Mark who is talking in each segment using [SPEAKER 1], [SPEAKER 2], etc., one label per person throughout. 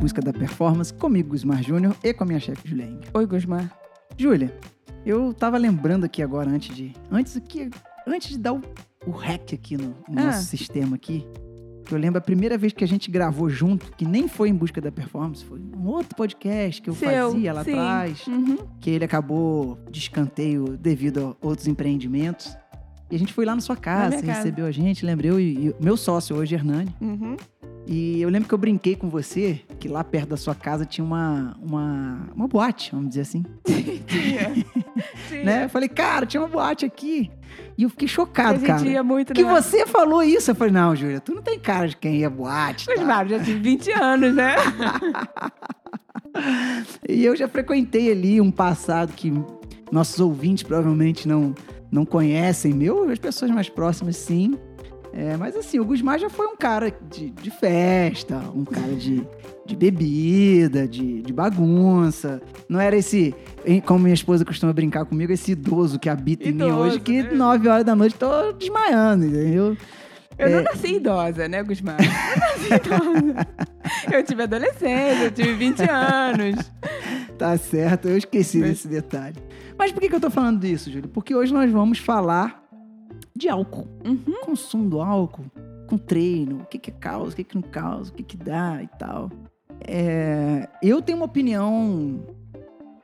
[SPEAKER 1] Busca da Performance, comigo, Gusmar Júnior, e com a minha chefe, Julia.
[SPEAKER 2] Oi, Gusmar.
[SPEAKER 1] Júlia, eu tava lembrando aqui agora, antes de. Antes aqui, antes de dar o, o hack aqui no, no
[SPEAKER 2] Ah.
[SPEAKER 1] nosso sistema aqui. Eu lembro a primeira vez que a gente gravou junto, que nem foi em busca da performance, foi um outro podcast que eu
[SPEAKER 2] Seu,
[SPEAKER 1] fazia lá
[SPEAKER 2] sim.
[SPEAKER 1] atrás,
[SPEAKER 2] Uhum.
[SPEAKER 1] que ele acabou de escanteio devido a outros empreendimentos. E a gente foi lá na sua casa, você
[SPEAKER 2] casa.
[SPEAKER 1] recebeu a gente, lembra? Eu e, e o meu sócio hoje, Hernani.
[SPEAKER 2] Uhum.
[SPEAKER 1] E eu lembro que eu brinquei com você que lá perto da sua casa tinha uma, uma, uma boate, vamos dizer assim.
[SPEAKER 2] Tinha. Tinha.
[SPEAKER 1] Né? Eu falei, cara, tinha uma boate aqui. E eu fiquei chocado, cara.
[SPEAKER 2] ia muito,
[SPEAKER 1] Que
[SPEAKER 2] né?
[SPEAKER 1] você falou isso. Eu falei, não, Júlia, tu não tem cara de quem ia boate. tá?
[SPEAKER 2] Gusmar, já tive 20 anos, né?
[SPEAKER 1] E eu já frequentei ali um passado que nossos ouvintes provavelmente não, não conhecem. Meu, as pessoas mais próximas, sim. É, mas assim, o Gusmar já foi um cara de, de festa, um cara de, de bebida, de, de bagunça. Não era esse, como minha esposa costuma brincar comigo, esse idoso que habita em mim
[SPEAKER 2] Idoso,
[SPEAKER 1] hoje, que
[SPEAKER 2] né?
[SPEAKER 1] 9 horas da noite tô desmaiando, entendeu?
[SPEAKER 2] Eu
[SPEAKER 1] É.
[SPEAKER 2] não nasci idosa, né, Gusmar? Eu nasci idosa. Eu tive adolescência, eu tive 20 anos.
[SPEAKER 1] Tá certo, eu esqueci
[SPEAKER 2] Mas-
[SPEAKER 1] desse detalhe. Mas por que, que eu tô falando disso, Júlio? Porque hoje nós vamos falar de álcool.
[SPEAKER 2] Uhum.
[SPEAKER 1] Consumo do álcool, com treino, o que, que causa, o que, que não causa, o que, que dá e tal. É, eu tenho uma opinião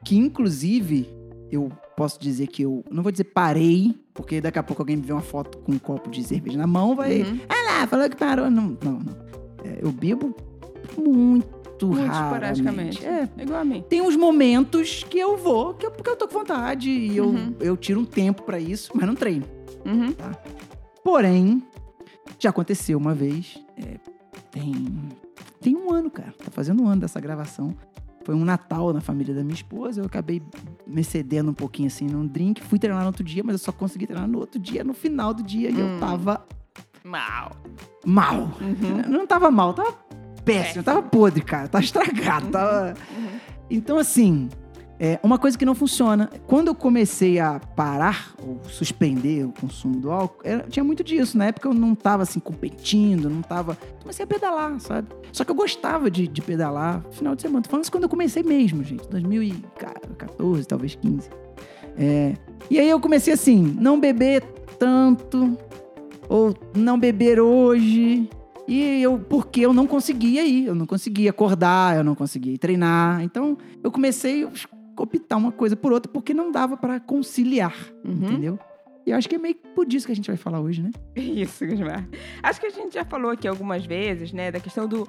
[SPEAKER 1] que, inclusive, eu posso dizer que eu. Não vou dizer parei, porque daqui a pouco alguém me vê uma foto com um copo de cerveja na mão, vai.
[SPEAKER 2] Uhum.
[SPEAKER 1] Ah lá, falou que parou. Não, não, não. É, eu bebo muito,
[SPEAKER 2] Muito esporadicamente.
[SPEAKER 1] É,
[SPEAKER 2] Igual a mim.
[SPEAKER 1] tem uns momentos que eu vou, que eu, porque eu tô com vontade e eu,
[SPEAKER 2] Uhum.
[SPEAKER 1] eu tiro um tempo pra isso, mas não treino.
[SPEAKER 2] Uhum.
[SPEAKER 1] Porém, já aconteceu uma vez, é, tem, tem um ano, cara, tá fazendo um ano dessa gravação. Foi um Natal na família da minha esposa, eu acabei me cedendo um pouquinho assim num drink, fui treinar no outro dia, mas eu só consegui treinar no outro dia, no final do dia, e eu
[SPEAKER 2] Hum.
[SPEAKER 1] tava
[SPEAKER 2] Mal.
[SPEAKER 1] mal.
[SPEAKER 2] Uhum.
[SPEAKER 1] Não tava mal, tava péssimo, tava podre, cara, tava estragado, tava...
[SPEAKER 2] Uhum.
[SPEAKER 1] Então, assim, é uma coisa que não funciona. Quando eu comecei a parar ou suspender o consumo do álcool, era- tinha muito disso. Na época eu não tava assim competindo, não tava. Comecei a pedalar, sabe? Só que eu gostava de, de pedalar final de semana. Tô falando isso quando eu comecei mesmo, gente. 2014, talvez 15. É, E aí eu comecei assim, não beber tanto, ou não beber hoje. E eu, porque eu não conseguia ir, eu não conseguia acordar, eu não conseguia treinar. Então, eu comecei optar uma coisa por outra, porque não dava pra conciliar,
[SPEAKER 2] Uhum.
[SPEAKER 1] entendeu? E eu acho que é meio que por isso que a gente vai falar hoje, né?
[SPEAKER 2] Isso, Gusmar. Acho que a gente já falou aqui algumas vezes, né, da questão do,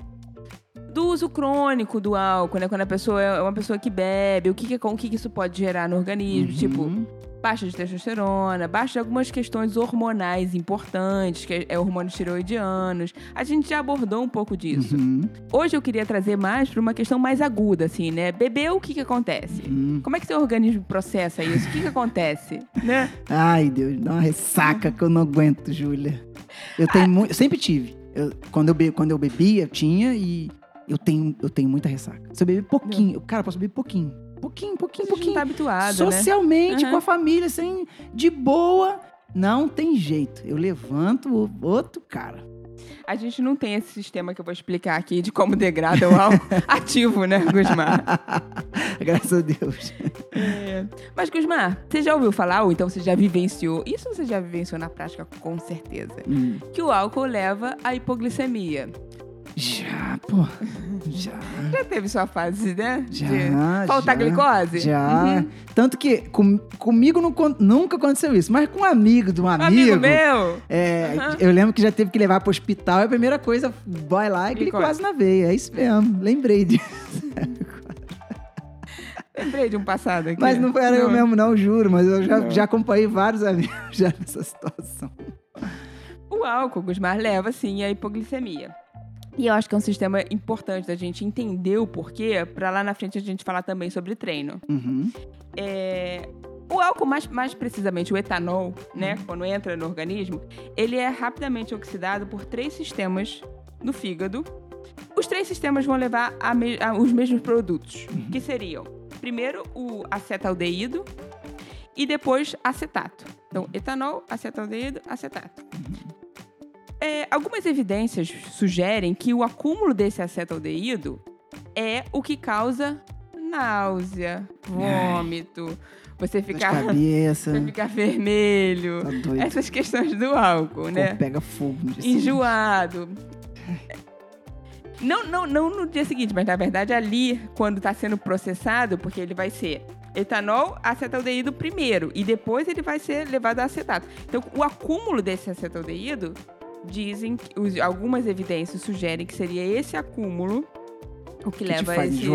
[SPEAKER 2] do uso crônico do álcool, né? Quando a pessoa é uma pessoa que bebe, o que, que, o que que isso pode gerar no organismo? Tipo,
[SPEAKER 1] Uhum.
[SPEAKER 2] baixa de testosterona, baixa de algumas questões hormonais importantes, que é hormônios tiroidianos. A gente já abordou um pouco disso.
[SPEAKER 1] Uhum.
[SPEAKER 2] Hoje eu queria trazer mais para uma questão mais aguda, assim, né? Beber, o que que acontece?
[SPEAKER 1] Uhum.
[SPEAKER 2] Como é que seu organismo processa isso? O que que acontece, né?
[SPEAKER 1] Ai, Deus, dá uma ressaca que eu não aguento, Júlia. Eu tenho muito. Eu sempre tive. Eu- quando, eu be, quando eu bebia, eu tinha e eu tenho, eu tenho muita ressaca. Se eu beber pouquinho, eu, cara, eu posso beber pouquinho. Pouquinho, pouquinho,
[SPEAKER 2] gente não
[SPEAKER 1] pouquinho.
[SPEAKER 2] tá habituado, né?
[SPEAKER 1] Socialmente,
[SPEAKER 2] Uhum.
[SPEAKER 1] com a família, assim, de boa. Não tem jeito. Eu levanto o outro cara.
[SPEAKER 2] A gente não tem esse sistema que eu vou explicar aqui de como degrada o álcool ativo, né, Gusmar?
[SPEAKER 1] Graças a Deus.
[SPEAKER 2] É. Mas, Gusmar, você já ouviu falar, ou então você já vivenciou, isso você já vivenciou na prática com certeza,
[SPEAKER 1] Hum.
[SPEAKER 2] que o álcool leva à hipoglicemia.
[SPEAKER 1] Já, pô. Já.
[SPEAKER 2] Já teve sua fase, né?
[SPEAKER 1] Já.
[SPEAKER 2] de faltar
[SPEAKER 1] já,
[SPEAKER 2] glicose?
[SPEAKER 1] Já.
[SPEAKER 2] Uhum.
[SPEAKER 1] Tanto que com- comigo não nunca aconteceu isso, mas com um amigo de um amigo.
[SPEAKER 2] amigo meu?
[SPEAKER 1] É,
[SPEAKER 2] Aham.
[SPEAKER 1] eu lembro que já teve que levar pro hospital e a primeira coisa, vai lá e
[SPEAKER 2] Glicose.
[SPEAKER 1] glicose na veia. É isso mesmo. Lembrei disso.
[SPEAKER 2] Lembrei de um passado aqui.
[SPEAKER 1] Mas não era eu mesmo, não, juro. Mas eu já,
[SPEAKER 2] Não.
[SPEAKER 1] já acompanhei vários amigos já nessa situação.
[SPEAKER 2] O álcool, Gusmar, leva sim à hipoglicemia. E eu acho que é um sistema importante da gente entender o porquê, pra lá na frente a gente falar também sobre treino.
[SPEAKER 1] Uhum.
[SPEAKER 2] É, O álcool, mais, mais precisamente o etanol, né, quando entra no organismo, ele é rapidamente oxidado por três sistemas no fígado. Os três sistemas vão levar a me- a- os mesmos produtos, que seriam, primeiro, o acetaldeído e depois acetato. Então, etanol, acetaldeído, acetato. É, algumas evidências sugerem que o acúmulo desse acetaldeído é o que causa náusea, vômito, você ficar,
[SPEAKER 1] cabeça.
[SPEAKER 2] você ficar vermelho.
[SPEAKER 1] Tá.
[SPEAKER 2] Essas questões do álcool,
[SPEAKER 1] Pô,
[SPEAKER 2] né?
[SPEAKER 1] pega fogo no dia.
[SPEAKER 2] Enjoado. Não, não, não no dia seguinte, mas na verdade ali, quando está sendo processado, porque ele vai ser etanol, acetaldeído primeiro, e depois ele vai ser levado a acetato. Então, o acúmulo desse acetaldeído, dizem, algumas evidências sugerem que seria esse acúmulo o que,
[SPEAKER 1] Que
[SPEAKER 2] leva a esse,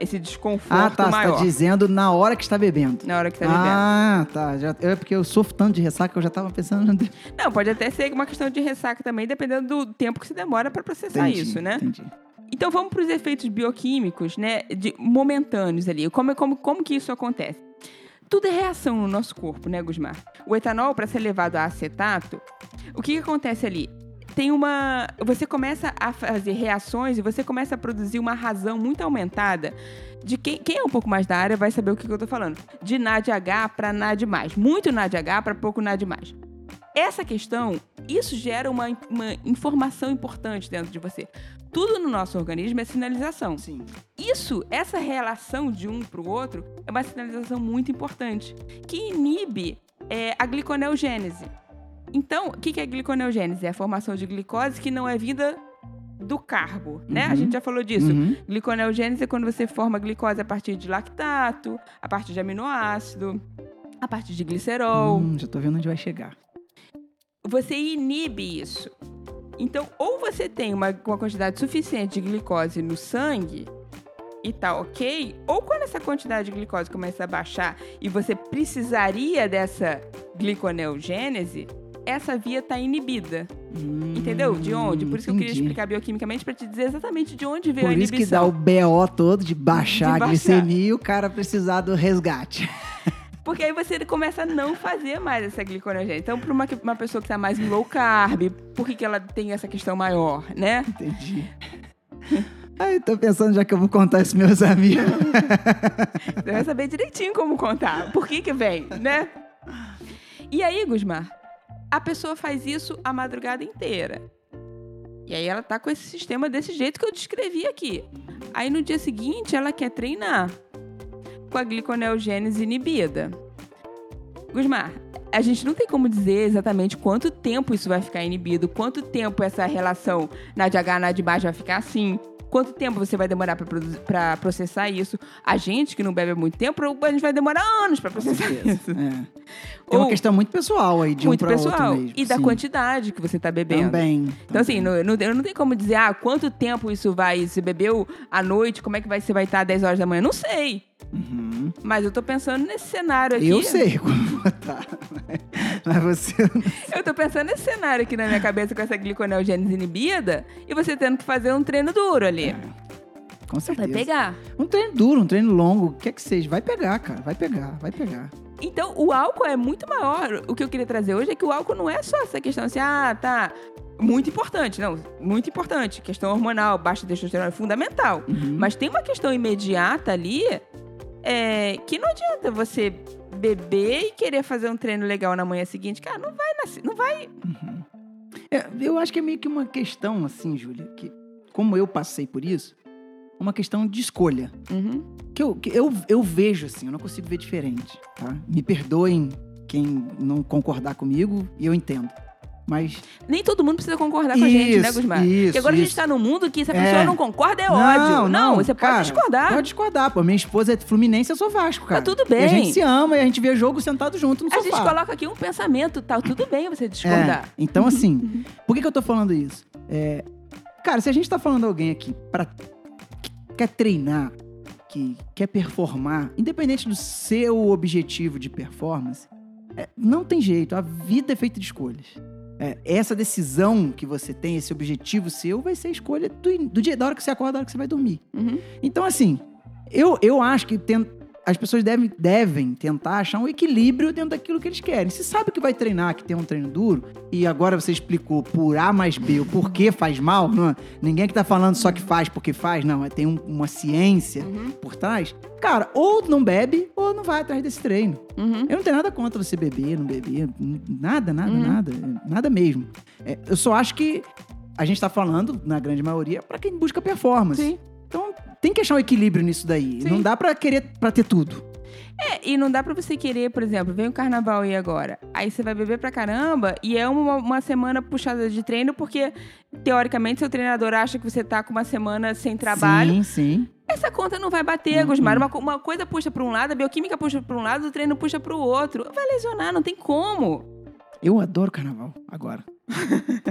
[SPEAKER 2] esse desconforto
[SPEAKER 1] Ah, tá. Você
[SPEAKER 2] maior
[SPEAKER 1] tá dizendo na hora que está bebendo.
[SPEAKER 2] na hora que tá bebendo.
[SPEAKER 1] Ah, tá. Já, é porque eu sofro tanto de ressaca que eu já tava pensando.
[SPEAKER 2] Não, pode até ser uma questão de ressaca também, dependendo do tempo que se demora para processar
[SPEAKER 1] Entendi,
[SPEAKER 2] isso, né?
[SPEAKER 1] Entendi.
[SPEAKER 2] Então vamos para os efeitos bioquímicos, né, de momentâneos ali. Como, como, como que isso acontece? Tudo é reação no nosso corpo, né, Gusmar? O etanol, para ser levado a acetato, o que, que acontece ali? Tem uma. Você começa a fazer reações e você começa a produzir uma razão muito aumentada de quem, quem é um pouco mais da área vai saber o que, que eu tô falando. De NADH para NAD+. Muito NADH para pouco NAD+. Essa questão, isso gera uma, uma informação importante dentro de você. Tudo no nosso organismo é sinalização.
[SPEAKER 1] Sim.
[SPEAKER 2] Isso, essa relação de um para o outro, é uma sinalização muito importante, que inibe é, a gliconeogênese. Então, o que é gliconeogênese? É a formação de glicose que não é vinda do carbo, né? A
[SPEAKER 1] Uhum.
[SPEAKER 2] gente já falou disso.
[SPEAKER 1] Uhum.
[SPEAKER 2] Gliconeogênese é quando você forma glicose a partir de lactato, a partir de aminoácido, a partir de glicerol.
[SPEAKER 1] Hum, já tô vendo onde vai chegar.
[SPEAKER 2] Você inibe isso. Então, ou você tem uma, uma quantidade suficiente de glicose no sangue e tá ok, ou quando essa quantidade de glicose começa a baixar e você precisaria dessa gliconeogênese, essa via tá inibida.
[SPEAKER 1] Hum,
[SPEAKER 2] Entendeu? De onde? Por isso que eu queria
[SPEAKER 1] entendi.
[SPEAKER 2] explicar bioquimicamente para te dizer exatamente de onde veio
[SPEAKER 1] Por
[SPEAKER 2] a
[SPEAKER 1] isso que dá
[SPEAKER 2] inibição.
[SPEAKER 1] o BO todo de baixar
[SPEAKER 2] De
[SPEAKER 1] a glicemia e o cara precisar do resgate.
[SPEAKER 2] Porque aí você começa a não fazer mais essa gliconeogênese. Então, para uma, uma pessoa que tá mais low carb, por que, que ela tem essa questão maior, né?
[SPEAKER 1] Entendi. Ai, tô pensando já que eu vou contar isso meus amigos.
[SPEAKER 2] Você vai saber direitinho como contar. Por que que vem, né? E aí, Gusmar, a pessoa faz isso a madrugada inteira. E aí ela tá com esse sistema desse jeito que eu descrevi aqui. Aí no dia seguinte ela quer treinar com a gliconeogênese inibida. Gusmar, a gente não tem como dizer exatamente quanto tempo isso vai ficar inibido, quanto tempo essa relação NADH, NAD+, vai ficar assim, quanto tempo você vai demorar pra processar isso. A gente que não bebe há muito tempo, a gente vai demorar anos pra processar isso.
[SPEAKER 1] É. Tem uma
[SPEAKER 2] Ou-
[SPEAKER 1] questão muito pessoal aí, de
[SPEAKER 2] muito
[SPEAKER 1] um
[SPEAKER 2] pessoal.
[SPEAKER 1] outro mesmo.
[SPEAKER 2] e da
[SPEAKER 1] sim.
[SPEAKER 2] quantidade que você tá bebendo.
[SPEAKER 1] Também.
[SPEAKER 2] Então, assim, não, não, eu não tenho como dizer, ah, quanto tempo isso vai. Se bebeu à noite, como é que vai, você vai estar às 10 horas da manhã? Não sei.
[SPEAKER 1] Uhum.
[SPEAKER 2] Mas eu tô pensando nesse cenário aqui.
[SPEAKER 1] Eu sei como botar. Mas você.
[SPEAKER 2] Eu tô pensando nesse cenário aqui na minha cabeça com essa gliconeogênese inibida e você tendo que fazer um treino duro ali.
[SPEAKER 1] Com
[SPEAKER 2] Vai
[SPEAKER 1] certeza.
[SPEAKER 2] pegar.
[SPEAKER 1] Um treino duro, um treino longo, o que é que seja. Vai pegar, cara. Vai pegar, vai pegar.
[SPEAKER 2] Então, o álcool é muito maior. O que eu queria trazer hoje é que o álcool não é só essa questão assim, ah, tá. Muito importante, não, muito importante. Questão hormonal, baixa testosterona é fundamental.
[SPEAKER 1] Uhum.
[SPEAKER 2] Mas tem uma questão imediata ali é, que não adianta você beber e querer fazer um treino legal na manhã seguinte. Cara, não vai nascer, não vai.
[SPEAKER 1] É, eu acho que é meio que uma questão, assim, Júlia, que como eu passei por isso, uma questão de escolha.
[SPEAKER 2] Uhum.
[SPEAKER 1] Que eu, que eu, eu vejo assim, eu não consigo ver diferente, tá? Me perdoem quem não concordar comigo, e eu entendo. Mas.
[SPEAKER 2] Nem todo mundo precisa concordar com a gente, né,
[SPEAKER 1] Isso,
[SPEAKER 2] Gusmar?
[SPEAKER 1] isso,
[SPEAKER 2] Porque agora a gente
[SPEAKER 1] isso.
[SPEAKER 2] tá num mundo que se a
[SPEAKER 1] É.
[SPEAKER 2] pessoa não concorda é ódio. Não, você pode
[SPEAKER 1] cara,
[SPEAKER 2] discordar.
[SPEAKER 1] Pode discordar, pô. Minha esposa é Fluminense, eu sou Vasco, cara.
[SPEAKER 2] Tá tudo
[SPEAKER 1] E a
[SPEAKER 2] bem.
[SPEAKER 1] gente se ama e a gente vê jogo sentado junto no
[SPEAKER 2] A
[SPEAKER 1] sofá.
[SPEAKER 2] gente coloca aqui um pensamento, tá tudo bem você
[SPEAKER 1] É,
[SPEAKER 2] discordar.
[SPEAKER 1] então, assim, por que, que eu tô falando isso? É, cara, se a gente tá falando alguém aqui pra, que quer treinar, que quer performar, independente do seu objetivo de performance, é, não tem jeito. A vida é feita de escolhas. É, essa decisão que você tem, esse objetivo seu, vai ser a escolha do, do dia, da hora que você acorda, da hora que você vai dormir.
[SPEAKER 2] Uhum.
[SPEAKER 1] Então, assim, eu, eu acho que tem- as pessoas devem, devem tentar achar um equilíbrio dentro daquilo que eles querem. Se sabe que vai treinar, que tem um treino duro, e agora você explicou por A mais B o porquê faz mal, não é? ninguém que tá falando só que faz porque faz, não, é, tem um- uma ciência
[SPEAKER 2] Uhum.
[SPEAKER 1] por trás. Cara, ou não bebe, ou não vai atrás desse treino.
[SPEAKER 2] Uhum.
[SPEAKER 1] Eu não tenho nada contra você beber, não beber, nada, nada,
[SPEAKER 2] Uhum.
[SPEAKER 1] nada, nada mesmo. É, eu só acho que a gente tá falando, na grande maioria, pra quem busca performance.
[SPEAKER 2] Sim.
[SPEAKER 1] Tem que achar um equilíbrio nisso daí.
[SPEAKER 2] Sim.
[SPEAKER 1] Não dá pra querer pra ter tudo.
[SPEAKER 2] É, e não dá pra você querer, por exemplo, vem o carnaval aí agora. Aí você vai beber pra caramba e é uma, uma semana puxada de treino, porque teoricamente seu treinador acha que você tá com uma semana sem trabalho.
[SPEAKER 1] Sim, sim.
[SPEAKER 2] Essa conta não vai bater,
[SPEAKER 1] Uhum.
[SPEAKER 2] Gusmar. Uma, uma coisa puxa pra um lado, a bioquímica puxa pra um lado, o treino puxa pro outro. Vai lesionar, não tem como.
[SPEAKER 1] Eu adoro carnaval, agora.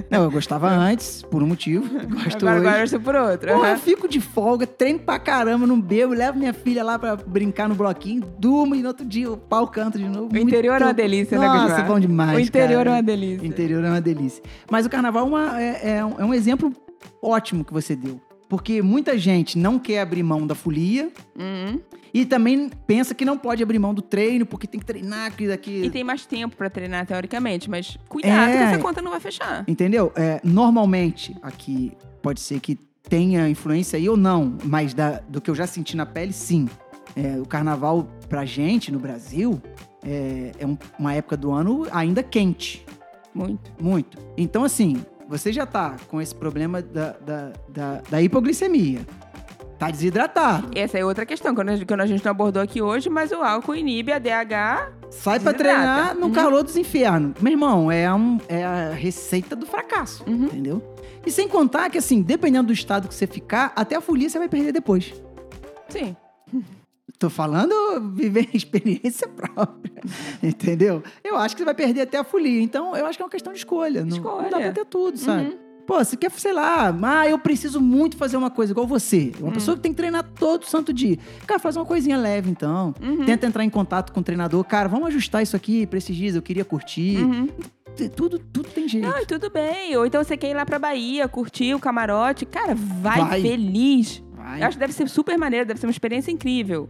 [SPEAKER 1] Não, eu gostava antes, por um motivo. Gosto
[SPEAKER 2] agora,
[SPEAKER 1] hoje.
[SPEAKER 2] agora eu por outro.
[SPEAKER 1] Porra, eu fico de folga, treino pra caramba, não bebo, levo minha filha lá pra brincar no bloquinho, durmo e no outro dia o pau canta de novo.
[SPEAKER 2] O interior
[SPEAKER 1] Muito-
[SPEAKER 2] é uma delícia, né,
[SPEAKER 1] Nossa, bom demais,
[SPEAKER 2] O interior
[SPEAKER 1] cara.
[SPEAKER 2] é uma delícia.
[SPEAKER 1] O interior é uma delícia. Mas o carnaval é, uma- é- é um, é um exemplo ótimo que você deu. Porque muita gente não quer abrir mão da folia
[SPEAKER 2] Uhum.
[SPEAKER 1] e também pensa que não pode abrir mão do treino porque tem que treinar aqui daqui.
[SPEAKER 2] E tem mais tempo pra treinar, teoricamente, mas cuidado
[SPEAKER 1] É.
[SPEAKER 2] que essa conta não vai fechar.
[SPEAKER 1] Entendeu? É, normalmente, aqui pode ser que tenha influência aí ou não, mas da- do que eu já senti na pele, sim. É, o carnaval, pra gente, no Brasil, é, é um- uma época do ano ainda quente.
[SPEAKER 2] Muito.
[SPEAKER 1] Muito. Então, assim, você já tá com esse problema da, da, da, da hipoglicemia. Tá desidratado.
[SPEAKER 2] Essa é outra questão que a gente- que a gente não abordou aqui hoje, mas o álcool inibe a DH.
[SPEAKER 1] Sai pra
[SPEAKER 2] Desidrata.
[SPEAKER 1] treinar no
[SPEAKER 2] Uhum.
[SPEAKER 1] calor dos infernos. Meu irmão, é, um, é a receita do fracasso,
[SPEAKER 2] Uhum.
[SPEAKER 1] entendeu? E sem contar que, assim, dependendo do estado que você ficar, até a folia você vai perder depois.
[SPEAKER 2] Sim.
[SPEAKER 1] Tô falando viver experiência própria, entendeu? Eu acho que você vai perder até a folia. Então, eu acho que é uma questão de escolha. Não, não dá
[SPEAKER 2] Escolha.
[SPEAKER 1] pra ter tudo, sabe?
[SPEAKER 2] Uhum.
[SPEAKER 1] Pô, você quer, sei lá, ah, eu preciso muito fazer uma coisa igual você. Uma
[SPEAKER 2] Hum.
[SPEAKER 1] pessoa que tem que treinar todo santo dia. Cara, faz uma coisinha leve, então.
[SPEAKER 2] Uhum.
[SPEAKER 1] Tenta entrar em contato com o treinador. Cara, vamos ajustar isso aqui pra esses dias, eu queria curtir.
[SPEAKER 2] Uhum.
[SPEAKER 1] Tudo, tudo tem jeito.
[SPEAKER 2] Não, tudo bem. Ou então você quer ir lá pra Bahia, curtir o camarote. Cara, vai,
[SPEAKER 1] Vai.
[SPEAKER 2] feliz.
[SPEAKER 1] Vai.
[SPEAKER 2] Eu acho que deve ser super maneiro, deve ser uma experiência incrível.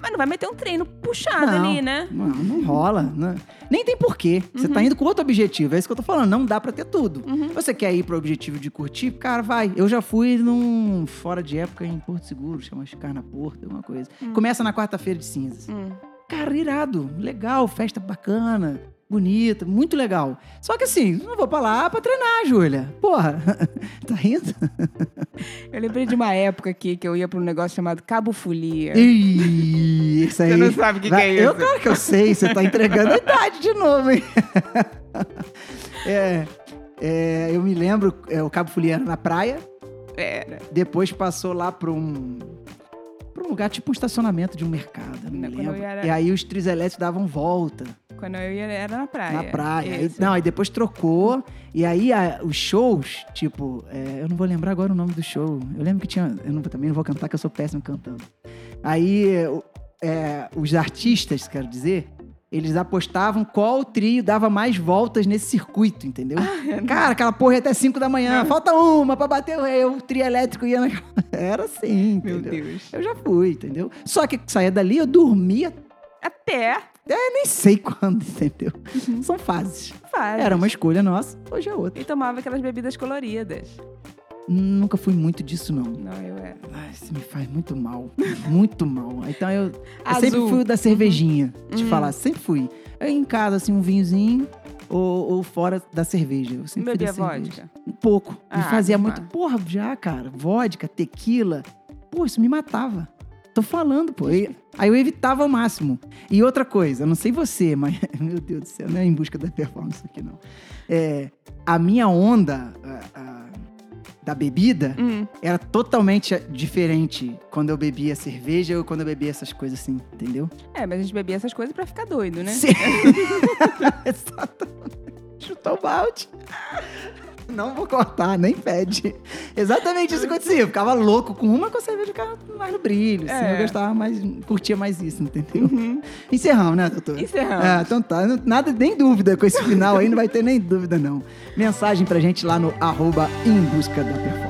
[SPEAKER 2] Mas não vai meter um treino puxado
[SPEAKER 1] Não.
[SPEAKER 2] ali, né?
[SPEAKER 1] Não, não rola. né? Nem tem porquê. Você tá indo com outro objetivo. É isso que eu tô falando. Não dá pra ter tudo.
[SPEAKER 2] Uhum.
[SPEAKER 1] Você quer ir pro objetivo de curtir? Cara, vai. Eu já fui num fora de época em Porto Seguro, chama Carna Porto, alguma coisa. Começa na quarta-feira de cinzas.
[SPEAKER 2] Hum.
[SPEAKER 1] Cara, irado, legal, festa bacana, bonita, muito legal. Só que assim, não vou pra lá pra treinar, Júlia. Porra, tá rindo?
[SPEAKER 2] Eu lembrei de uma época aqui que eu ia pra um negócio chamado Cabo Folia.
[SPEAKER 1] Ih, isso aí.
[SPEAKER 2] Você não sabe o que, que é
[SPEAKER 1] Eu,
[SPEAKER 2] isso.
[SPEAKER 1] claro que eu sei, você tá entregando a idade de novo, hein? é, é, eu me lembro, é, o Cabo Folia era na praia,
[SPEAKER 2] Era.
[SPEAKER 1] depois passou lá pra um. pra um lugar tipo um estacionamento de um mercado, eu não me
[SPEAKER 2] eu
[SPEAKER 1] lembro.
[SPEAKER 2] era-
[SPEAKER 1] E aí os tris elétricos davam volta.
[SPEAKER 2] Quando eu ia, era na praia.
[SPEAKER 1] Na praia.
[SPEAKER 2] Isso.
[SPEAKER 1] não, aí depois trocou. E aí a- os shows, tipo, é, eu não vou lembrar agora o nome do show. Eu lembro que tinha. Eu não- também não vou cantar, que eu sou péssimo cantando. Aí é, os artistas, quero dizer, eles apostavam qual trio dava mais voltas nesse circuito, entendeu? Cara, aquela porra ia até 5 da manhã, falta uma pra bater o rei, o trio elétrico ia naquela. Era assim,
[SPEAKER 2] Meu
[SPEAKER 1] entendeu?
[SPEAKER 2] Deus.
[SPEAKER 1] Eu já fui, entendeu? Só que saía dali, eu dormia
[SPEAKER 2] Até
[SPEAKER 1] nem sei quando, entendeu? São fases.
[SPEAKER 2] faz.
[SPEAKER 1] Era uma escolha nossa, hoje é outra.
[SPEAKER 2] E tomava aquelas bebidas coloridas.
[SPEAKER 1] Nunca fui muito disso, não.
[SPEAKER 2] Não, eu era.
[SPEAKER 1] Ai, isso me faz muito mal. muito mal. Então eu, eu sempre fui o da cervejinha, te
[SPEAKER 2] Uhum.
[SPEAKER 1] falar. Sempre fui. Eu em casa, assim, um vinhozinho ou, ou fora da cerveja. Eu sempre fui
[SPEAKER 2] Bebia
[SPEAKER 1] da cerveja.
[SPEAKER 2] vodka.
[SPEAKER 1] Um pouco. me
[SPEAKER 2] Ah,
[SPEAKER 1] fazia
[SPEAKER 2] tá.
[SPEAKER 1] muito. Porra, já, cara. Vodka, tequila. Pô, isso me matava. Tô falando, pô. E- aí eu evitava ao máximo. E outra coisa, eu não sei você, mas. Meu Deus do céu, não é em busca da performance aqui, não. É, a minha onda a- a- da bebida
[SPEAKER 2] Hum.
[SPEAKER 1] era totalmente diferente quando eu bebia cerveja ou quando eu bebia essas coisas assim, entendeu?
[SPEAKER 2] É, mas a gente bebia essas coisas pra ficar doido, né?
[SPEAKER 1] Sim. Exatamente. Chutou o balde. Não vou cortar, nem pede. Exatamente isso que acontecia. Eu ficava louco com uma, com a cerveja ficava mais no brilho. Assim,
[SPEAKER 2] É.
[SPEAKER 1] Eu gostava mais, curtia mais isso, entendeu?
[SPEAKER 2] Uhum.
[SPEAKER 1] Encerramos, né, doutor?
[SPEAKER 2] Encerramos.
[SPEAKER 1] É, então tá. Nada, nem dúvida com esse final aí, não vai ter nem dúvida, não. Mensagem pra gente lá no arroba em busca da performance.